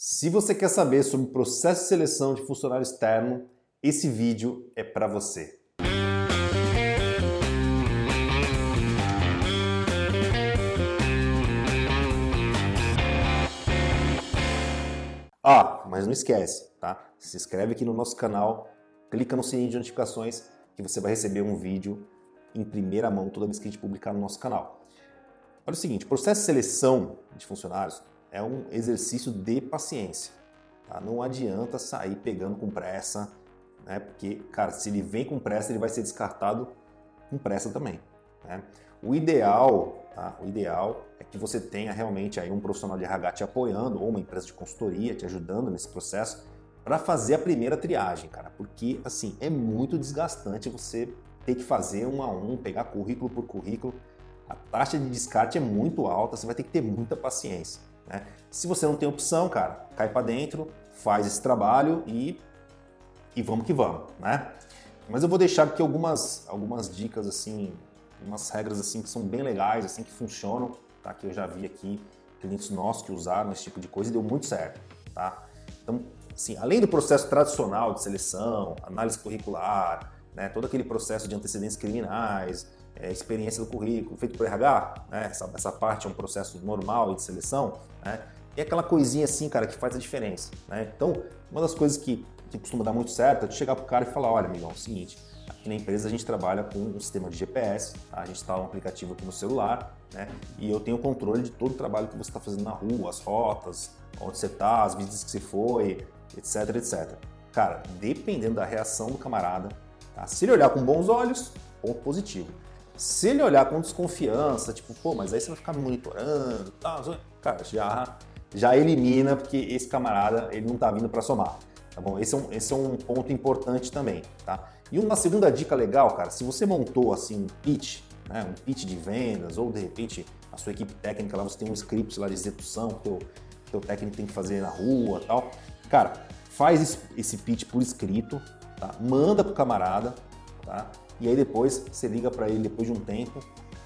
Se você quer saber sobre o processo de seleção de funcionário externo, esse vídeo é para você. Ah, mas não esquece, tá? Se inscreve aqui no nosso canal, clica no sininho de notificações que você vai receber um vídeo em primeira mão toda vez que a gente publicar no nosso canal. Olha o seguinte, processo de seleção de funcionários é um exercício de paciência. Tá? Não adianta sair pegando com pressa, né? porque, cara, se ele vem com pressa, ele vai ser descartado com pressa também. Né? O ideal, tá? o ideal é que você tenha realmente aí um profissional de RH te apoiando ou uma empresa de consultoria te ajudando nesse processo para fazer a primeira triagem, cara, porque assim é muito desgastante você ter que fazer um a um, pegar currículo por currículo. A taxa de descarte é muito alta, você vai ter que ter muita paciência. Né? Se você não tem opção, cara, cai para dentro, faz esse trabalho e, e vamos que vamos, né? Mas eu vou deixar aqui algumas, algumas dicas assim, umas regras assim que são bem legais, assim que funcionam, tá? Que eu já vi aqui clientes nossos que usaram esse tipo de coisa e deu muito certo, tá? Então, assim, além do processo tradicional de seleção, análise curricular, né, todo aquele processo de antecedentes criminais, é, experiência do currículo, feito por RH, né? essa, essa, parte é um processo normal de seleção, né? e aquela coisinha assim, cara, que faz a diferença. Né? Então, uma das coisas que, que costuma dar muito certo é tu chegar pro cara e falar, olha, amigão, é o seguinte, aqui na empresa a gente trabalha com um sistema de GPS, tá? a gente instala um aplicativo aqui no celular, né? e eu tenho controle de todo o trabalho que você está fazendo na rua, as rotas, onde você está, as visitas que você foi, etc, etc. Cara, dependendo da reação do camarada, tá? se ele olhar com bons olhos, ponto positivo. Se ele olhar com desconfiança, tipo, pô, mas aí você vai ficar monitorando, tá? Cara, já, já elimina, porque esse camarada, ele não tá vindo para somar, tá bom? Esse é, um, esse é um ponto importante também, tá? E uma segunda dica legal, cara, se você montou, assim, um pitch, né, um pitch de vendas, ou de repente a sua equipe técnica lá, você tem um script lá de execução que o teu técnico tem que fazer na rua tal, cara, faz esse pitch por escrito, tá? Manda pro camarada, tá? E aí depois você liga para ele depois de um tempo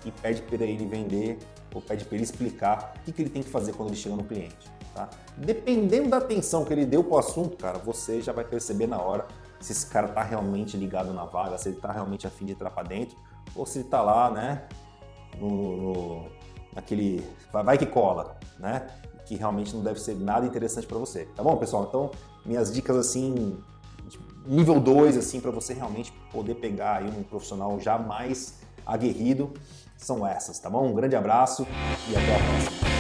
e pede para ele vender ou pede para ele explicar o que, que ele tem que fazer quando ele chega no cliente. Tá? Dependendo da atenção que ele deu para o assunto, cara, você já vai perceber na hora se esse cara está realmente ligado na vaga, se ele está realmente afim de entrar para dentro ou se ele está lá, né, no, no, naquele vai que cola, né, que realmente não deve ser nada interessante para você. Tá bom, pessoal? Então, minhas dicas assim nível 2, assim, para você realmente poder pegar um profissional já mais aguerrido, são essas, tá bom? Um grande abraço e até a próxima.